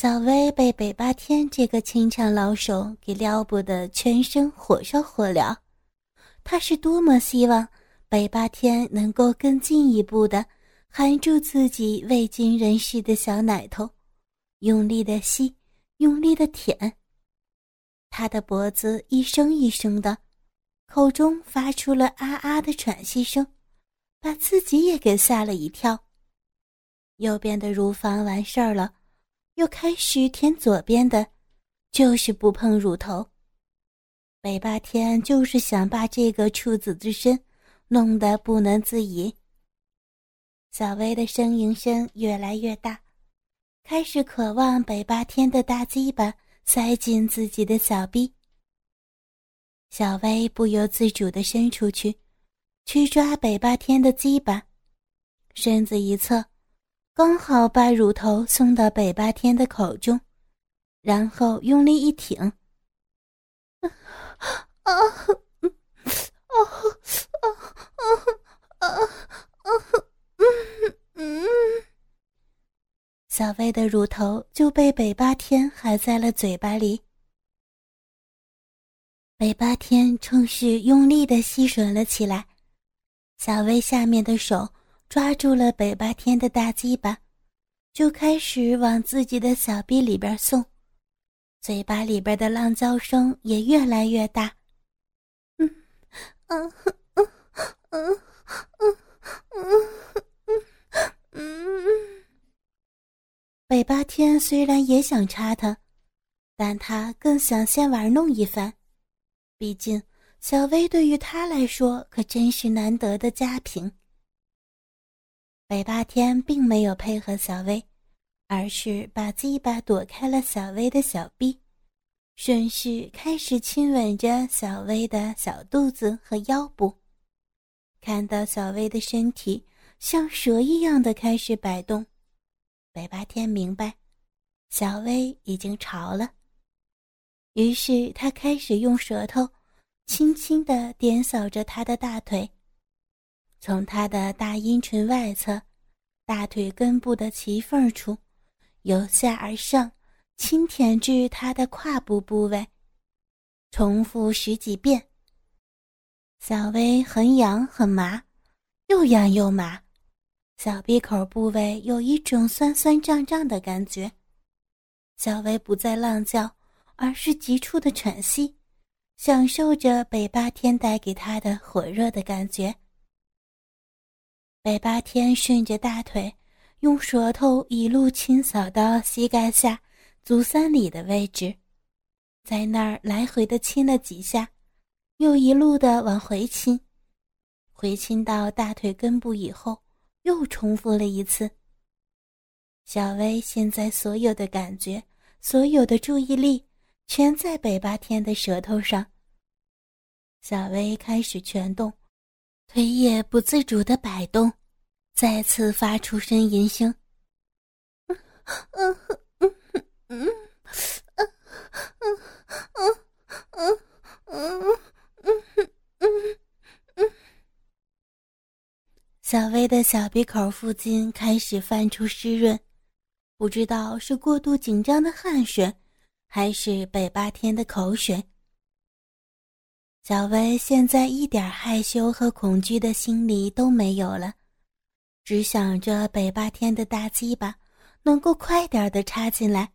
小薇被北八天这个清场老手给撩拨得全身火烧火燎，她是多么希望北八天能够更进一步的含住自己未经人事的小奶头，用力的吸，用力的舔。他的脖子一声一声的，口中发出了啊啊的喘息声，把自己也给吓了一跳。右边的乳房完事儿了。又开始舔左边的，就是不碰乳头。北霸天就是想把这个处子之身弄得不能自已。小薇的呻吟声越来越大，开始渴望北霸天的大鸡巴塞进自己的小臂。小薇不由自主地伸出去，去抓北霸天的鸡巴，身子一侧。刚好把乳头送到北八天的口中，然后用力一挺。小薇的乳头就被北八天含在了嘴巴里。北八天趁势用力的吸吮了起来，小薇下面的手。抓住了北八天的大鸡巴，就开始往自己的小臂里边送，嘴巴里边的浪叫声也越来越大。嗯，嗯，嗯，嗯，嗯，嗯，嗯，北八天虽然也想插他，但他更想先玩弄一番，毕竟小薇对于他来说可真是难得的佳品。北霸天并没有配合小薇，而是把鸡巴躲开了小薇的小臂，顺势开始亲吻着小薇的小肚子和腰部。看到小薇的身体像蛇一样的开始摆动，北霸天明白，小薇已经潮了。于是他开始用舌头轻轻地点扫着她的大腿。从他的大阴唇外侧，大腿根部的脐缝处，由下而上，轻舔至他的胯部部位，重复十几遍。小薇很痒很麻，又痒又麻，小闭口部位有一种酸酸胀胀的感觉。小薇不再浪叫，而是急促的喘息，享受着北八天带给她的火热的感觉。北八天顺着大腿，用舌头一路清扫到膝盖下足三里的位置，在那儿来回的亲了几下，又一路的往回亲，回亲到大腿根部以后，又重复了一次。小薇现在所有的感觉，所有的注意力，全在北八天的舌头上。小薇开始全动。腿也不自主的摆动，再次发出呻吟声。小薇的小鼻口附近开始泛出湿润，不知道是过度紧张的汗水，还是北八天的口水。小薇现在一点害羞和恐惧的心理都没有了，只想着北八天的大鸡巴能够快点的插进来，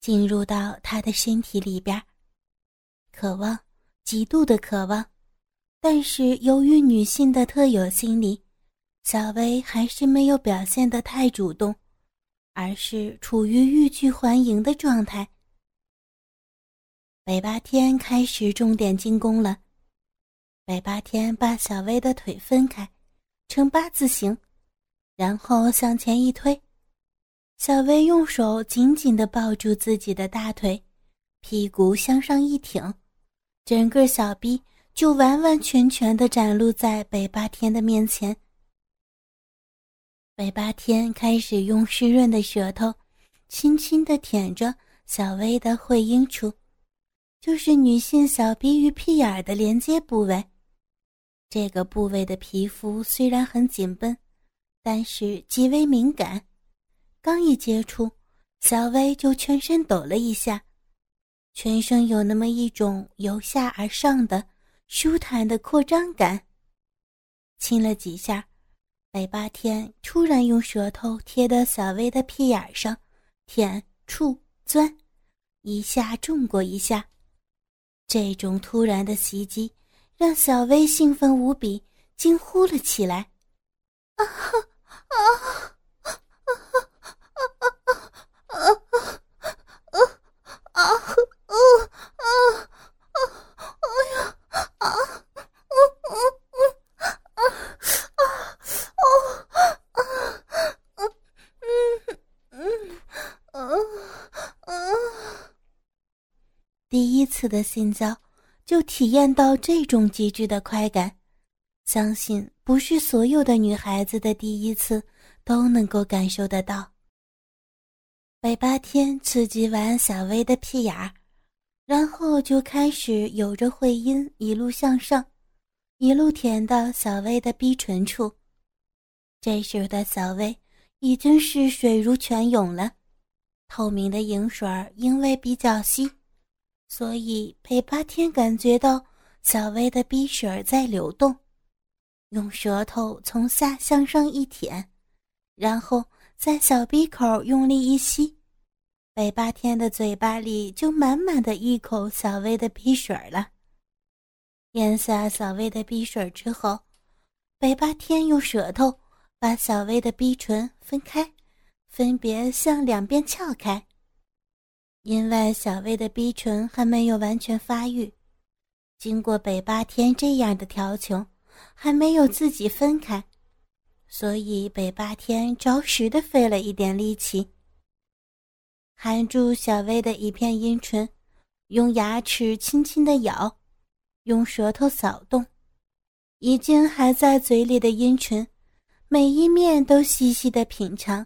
进入到他的身体里边。渴望，极度的渴望，但是由于女性的特有心理，小薇还是没有表现的太主动，而是处于欲拒还迎的状态。北八天开始重点进攻了。北八天把小薇的腿分开，呈八字形，然后向前一推，小薇用手紧紧地抱住自己的大腿，屁股向上一挺，整个小臂就完完全全地展露在北八天的面前。北八天开始用湿润的舌头，轻轻地舔着小薇的会阴处，就是女性小臂与屁眼的连接部位。这个部位的皮肤虽然很紧绷，但是极为敏感。刚一接触，小薇就全身抖了一下，全身有那么一种由下而上的舒坦的扩张感。亲了几下，北八天突然用舌头贴到小薇的屁眼上，舔、触、钻，一下重过一下。这种突然的袭击让小薇兴奋无比，惊呼了起来：“啊啊啊啊！”啊啊啊啊啊啊啊啊啊！哎呀啊啊啊啊啊啊啊啊！嗯嗯啊啊！第一次的性交就体验到这种极致的快感，相信不是所有的女孩子的第一次都能够感受得到。北八天刺激完小薇的屁眼儿，然后就开始有着会阴一路向上，一路舔到小薇的逼唇处。这时的小薇已经是水如泉涌了，透明的饮水因为比较稀，所以北八天感觉到小薇的鼻水在流动，用舌头从下向上一舔，然后在小鼻口用力一吸。北八天的嘴巴里就满满的一口小薇的鼻水了。咽下小薇的鼻水之后，北八天用舌头把小薇的鼻唇分开，分别向两边撬开。因为小薇的逼唇还没有完全发育，经过北八天这样的调情，还没有自己分开，所以北八天着实的费了一点力气。含住小薇的一片阴唇，用牙齿轻轻的咬，用舌头扫动，已经还在嘴里的阴唇，每一面都细细的品尝，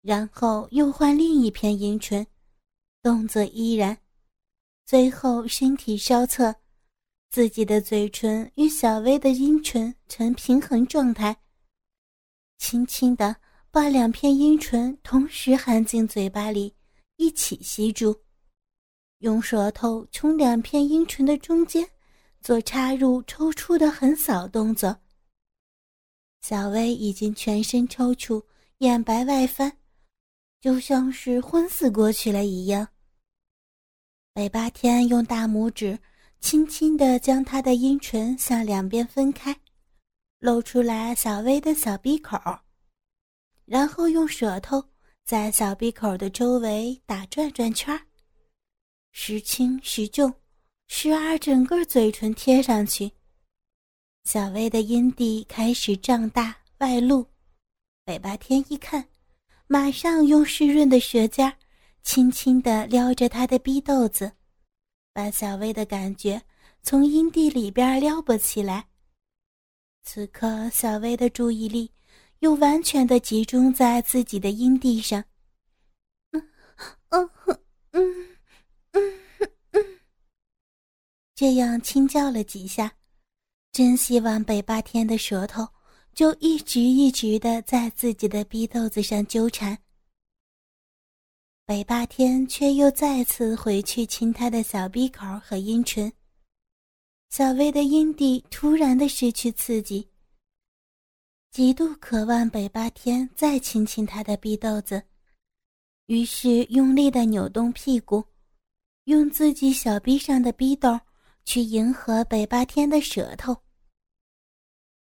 然后又换另一片阴唇，动作依然，最后身体稍侧，自己的嘴唇与小薇的阴唇呈平衡状态，轻轻的。把两片阴唇同时含进嘴巴里，一起吸住，用舌头从两片阴唇的中间做插入、抽出的横扫动作。小薇已经全身抽搐，眼白外翻，就像是昏死过去了一样。北八天用大拇指轻轻地将他的阴唇向两边分开，露出来小薇的小鼻口。然后用舌头在小鼻口的周围打转转圈儿时轻时重，时而整个嘴唇贴上去。小薇的阴蒂开始胀大外露，北八天一看，马上用湿润的舌尖儿轻轻地撩着他的逼豆子，把小薇的感觉从阴蒂里边撩拨起来。此刻，小薇的注意力。又完全的集中在自己的阴蒂上，嗯嗯嗯嗯嗯，这样轻叫了几下，真希望北霸天的舌头就一直一直的在自己的逼豆子上纠缠。北八天却又再次回去亲他的小鼻口和阴唇，小薇的阴蒂突然的失去刺激。极度渴望北八天再亲亲他的逼豆子，于是用力的扭动屁股，用自己小臂上的逼豆去迎合北八天的舌头。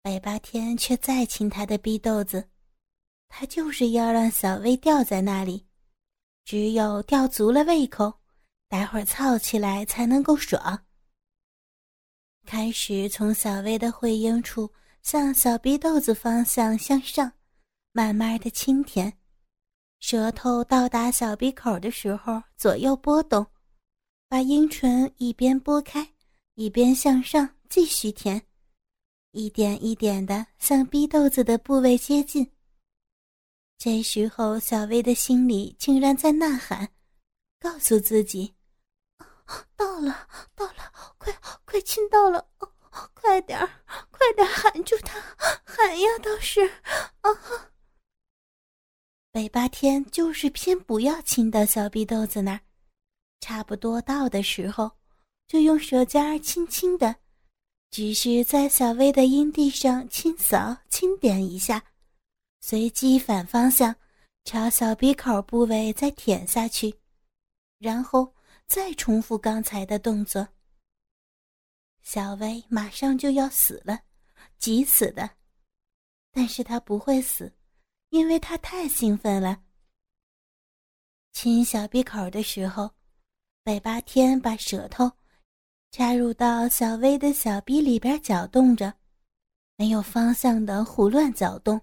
北八天却再亲他的逼豆子，他就是要让小薇吊在那里，只有吊足了胃口，待会儿操起来才能够爽。开始从小薇的会阴处。向小鼻豆子方向向上，慢慢的轻舔，舌头到达小鼻口的时候左右拨动，把阴唇一边拨开，一边向上继续舔，一点一点的向鼻豆子的部位接近。这时候，小薇的心里竟然在呐喊，告诉自己：“到了，到了，快快亲到了！”快点儿，快点儿喊住他！喊呀，倒是啊！北八天就是偏不要亲到小逼豆子那儿，差不多到的时候，就用舌尖儿轻轻的，只是在小薇的阴蒂上轻扫轻点一下，随机反方向朝小鼻口部位再舔下去，然后再重复刚才的动作。小薇马上就要死了，急死的，但是她不会死。因为他太兴奋了。亲小鼻口的时候，北八天把舌头插入到小薇的小鼻里边搅动着，没有方向的胡乱搅动。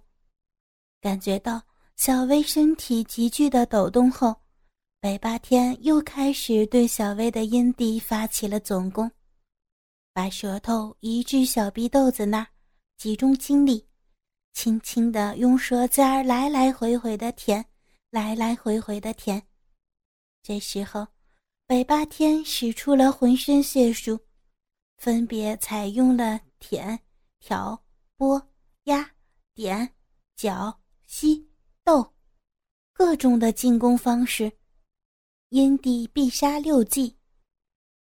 感觉到小薇身体急剧的抖动后，北八天又开始对小薇的阴蒂发起了总攻，把舌头移至小鼻豆子那，集中精力。轻轻的用舌尖来来回回的舔，来来回回的舔。这时候，北八天使出了浑身解数，分别采用了舔、挑、拨、压、点、搅、吸、斗各种的进攻方式，因地必杀六计。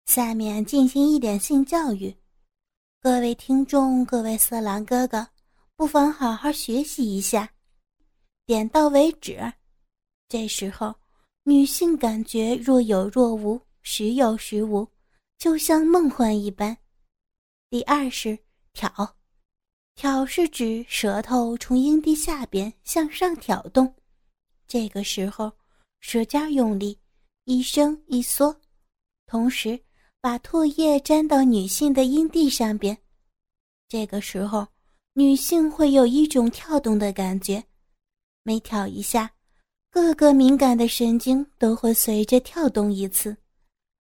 下面进行一点性教育，各位听众，各位色狼哥哥。不妨好好学习一下，点到为止。这时候，女性感觉若有若无，时有时无，就像梦幻一般。第二是挑，挑是指舌头从阴蒂下边向上挑动，这个时候舌尖用力，一伸一缩，同时把唾液沾到女性的阴蒂上边，这个时候。女性会有一种跳动的感觉，每挑一下，各个敏感的神经都会随着跳动一次，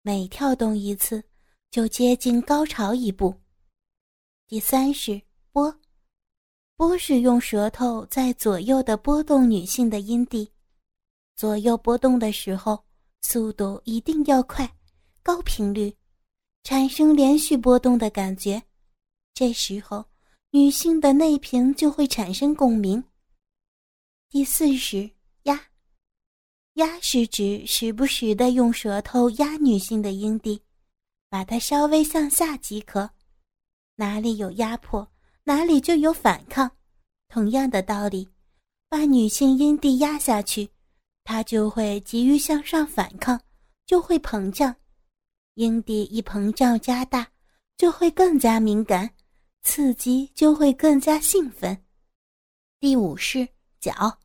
每跳动一次就接近高潮一步。第三是波，波是用舌头在左右的拨动女性的阴蒂，左右拨动的时候，速度一定要快，高频率，产生连续波动的感觉，这时候。女性的内屏就会产生共鸣。第四是压，压是指时不时的用舌头压女性的阴蒂，把它稍微向下即可。哪里有压迫，哪里就有反抗。同样的道理，把女性阴蒂压下去，她就会急于向上反抗，就会膨胀。阴蒂一膨胀加大，就会更加敏感。刺激就会更加兴奋。第五是搅，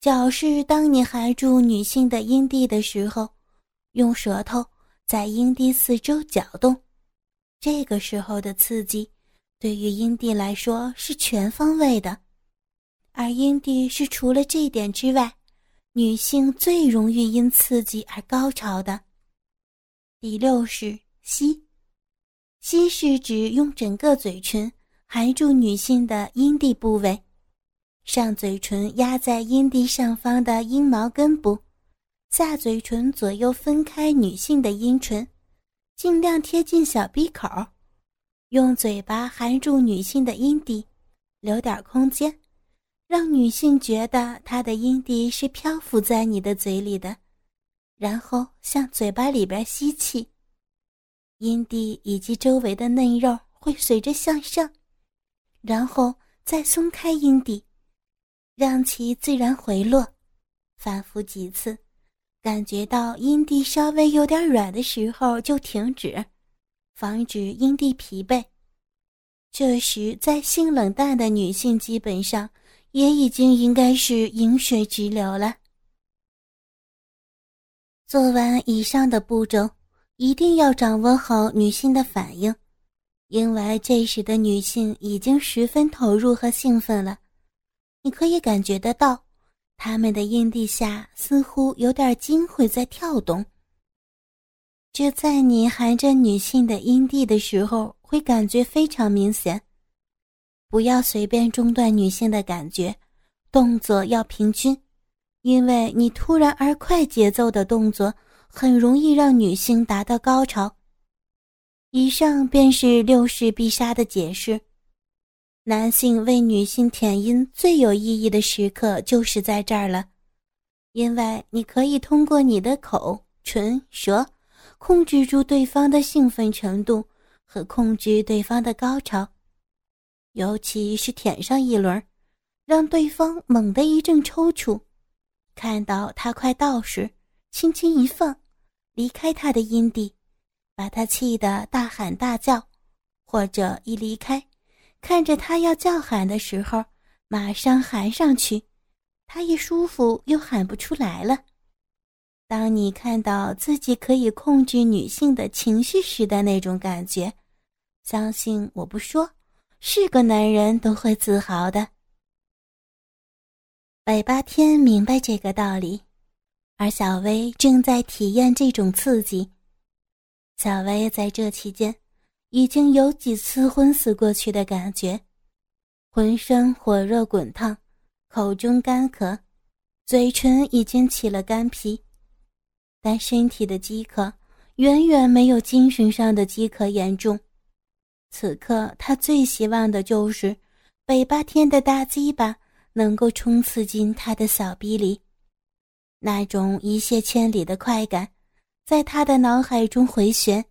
搅是当你含住女性的阴蒂的时候，用舌头在阴蒂四周搅动，这个时候的刺激对于阴蒂来说是全方位的，而阴蒂是除了这点之外，女性最容易因刺激而高潮的。第六是吸。吸是指用整个嘴唇含住女性的阴蒂部位，上嘴唇压在阴蒂上方的阴毛根部，下嘴唇左右分开女性的阴唇，尽量贴近小鼻口，用嘴巴含住女性的阴蒂，留点空间，让女性觉得她的阴蒂是漂浮在你的嘴里的，然后向嘴巴里边吸气。阴蒂以及周围的嫩肉会随着向上，然后再松开阴蒂，让其自然回落。反复几次，感觉到阴蒂稍微有点软的时候就停止，防止阴蒂疲惫。这时，在性冷淡的女性基本上也已经应该是饮水直流了。做完以上的步骤。一定要掌握好女性的反应，因为这时的女性已经十分投入和兴奋了。你可以感觉得到，她们的阴蒂下似乎有点筋会在跳动。这在你含着女性的阴蒂的时候，会感觉非常明显。不要随便中断女性的感觉，动作要平均，因为你突然而快节奏的动作。很容易让女性达到高潮。以上便是六式必杀的解释。男性为女性舔阴最有意义的时刻就是在这儿了，因为你可以通过你的口、唇、舌，控制住对方的兴奋程度和控制对方的高潮，尤其是舔上一轮，让对方猛地一阵抽搐，看到他快到时，轻轻一放，离开他的阴蒂，把他气得大喊大叫，或者一离开。看着他要叫喊的时候，马上喊上去，他一舒服又喊不出来了。当你看到自己可以控制女性的情绪时的那种感觉，相信我不说，是个男人都会自豪的。北八天明白这个道理，而小薇正在体验这种刺激。小薇在这期间。已经有几次昏死过去的感觉，浑身火热滚烫，口中干渴，嘴唇已经起了干皮，但身体的饥渴远远没有精神上的饥渴严重。此刻他最希望的就是北八天的大鸡巴能够冲刺进他的小逼里，那种一泻千里的快感，在他的脑海中回旋。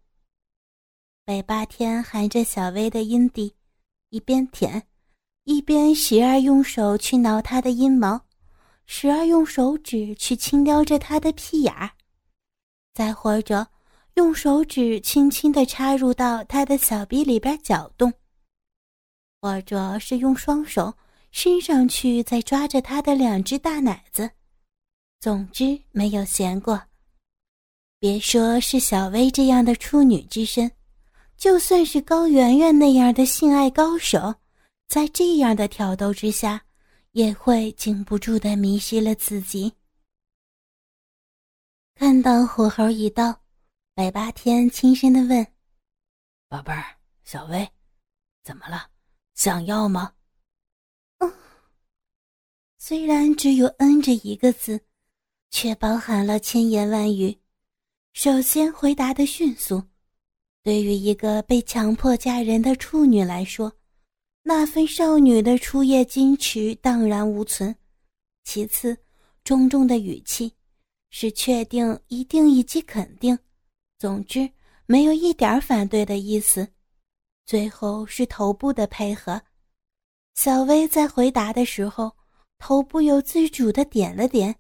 北八天含着小薇的阴蒂，一边舔，一边时而用手去挠她的阴毛，时而用手指去轻撩着她的屁眼儿，再或者用手指轻轻地插入到他的小臂里边搅动，或者是用双手伸上去再抓着他的两只大奶子，总之没有闲过。别说是小薇这样的处女之身。就算是高圆圆那样的性爱高手，在这样的挑逗之下，也会禁不住的迷失了自己。看到火候一到，百八天轻声的问：“宝贝儿，小薇，怎么了？想要吗？”嗯。虽然只有“嗯”这一个字，却包含了千言万语。首先回答的迅速。对于一个被强迫嫁人的处女来说，那份少女的初夜矜持荡然无存。其次，重重的语气是确定、一定以及肯定，总之没有一点反对的意思。最后是头部的配合，小薇在回答的时候，头部有自主的点了点，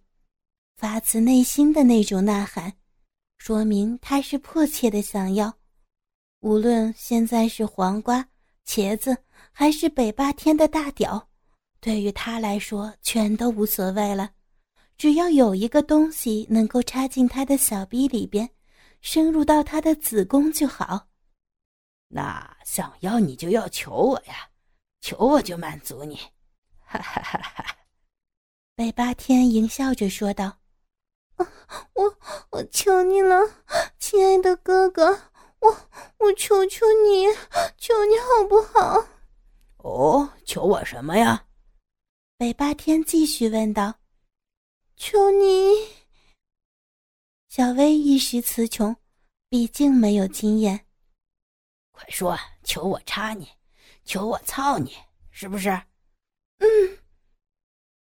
发自内心的那种呐喊，说明她是迫切的想要。无论现在是黄瓜、茄子，还是北霸天的大屌，对于他来说全都无所谓了。只要有一个东西能够插进他的小逼里边，深入到他的子宫就好。那想要你就要求我呀，求我就满足你。哈哈哈哈！北八天淫笑着说道：“我我求你了，亲爱的哥哥。”我我求求你，求你好不好？哦，求我什么呀？北八天继续问道。求你。小薇一时词穷，毕竟没有经验。快说，求我插你，求我操你，是不是？嗯。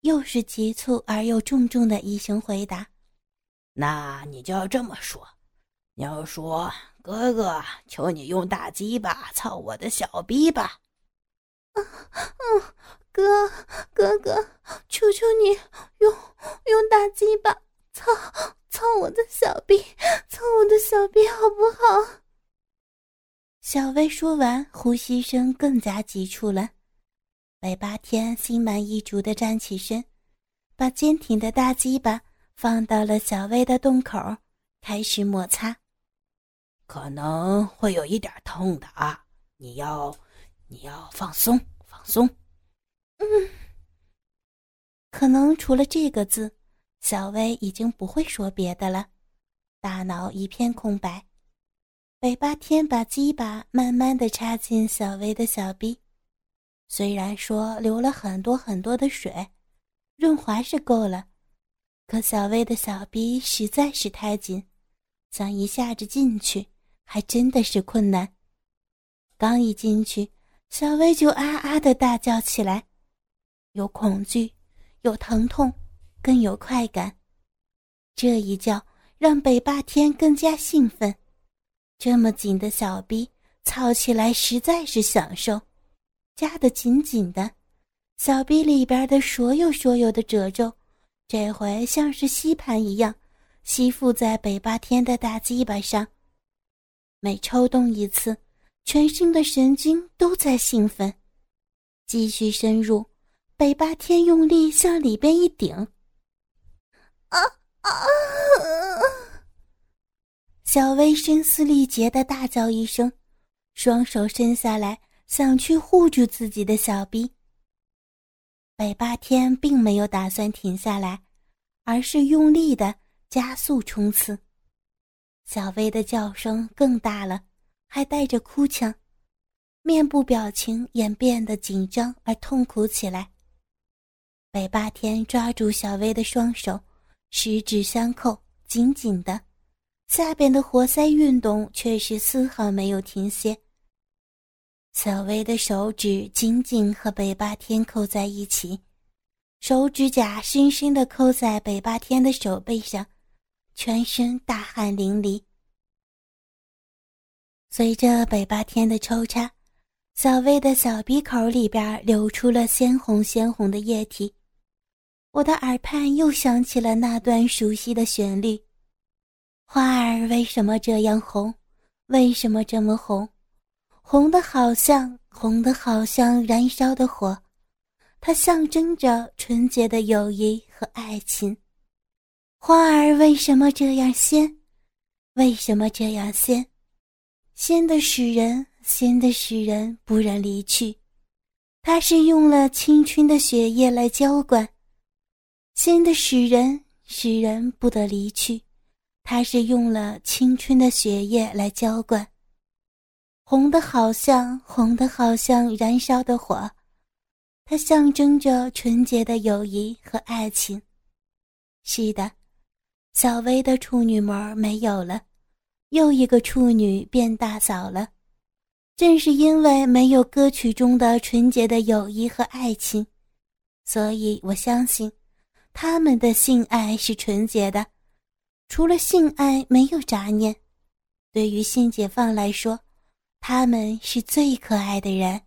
又是急促而又重重的一声回答。那你就要这么说，你要说。哥哥，求你用大鸡巴操我的小逼吧！嗯嗯，哥哥哥，求求你用用大鸡巴操操我的小逼，操我的小逼好不好？小薇说完，呼吸声更加急促了。北八天心满意足的站起身，把坚挺的大鸡巴放到了小薇的洞口，开始摩擦。可能会有一点痛的啊！你要，你要放松，放松。嗯，可能除了这个字，小薇已经不会说别的了，大脑一片空白。尾巴天把鸡巴慢慢的插进小薇的小臂，虽然说流了很多很多的水，润滑是够了，可小薇的小臂实在是太紧，想一下子进去。还真的是困难。刚一进去，小薇就啊啊的大叫起来，有恐惧，有疼痛，更有快感。这一叫让北霸天更加兴奋，这么紧的小逼操起来实在是享受，夹得紧紧的，小逼里边的所有所有的褶皱，这回像是吸盘一样吸附在北霸天的大鸡巴上。每抽动一次，全身的神经都在兴奋。继续深入，北霸天用力向里边一顶，啊啊！小薇声嘶力竭的大叫一声，双手伸下来想去护住自己的小臂。北霸天并没有打算停下来，而是用力的加速冲刺。小薇的叫声更大了，还带着哭腔，面部表情也变得紧张而痛苦起来。北霸天抓住小薇的双手，十指相扣，紧紧的，下边的活塞运动却是丝毫没有停歇。小薇的手指紧紧和北霸天扣在一起，手指甲深深的扣在北霸天的手背上。全身大汗淋漓，随着北霸天的抽插，小薇的小鼻口里边流出了鲜红鲜红的液体。我的耳畔又响起了那段熟悉的旋律：“花儿为什么这样红？为什么这么红？红的好像红的好像燃烧的火，它象征着纯洁的友谊和爱情。”花儿为什么这样鲜？为什么这样鲜？鲜的使人，鲜的使人不忍离去。它是用了青春的血液来浇灌，新的使人，使人不得离去。它是用了青春的血液来浇灌。红的好像，红的好像燃烧的火，它象征着纯洁的友谊和爱情。是的。小薇的处女膜没有了，又一个处女变大嫂了。正是因为没有歌曲中的纯洁的友谊和爱情，所以我相信他们的性爱是纯洁的。除了性爱，没有杂念。对于性解放来说，他们是最可爱的人。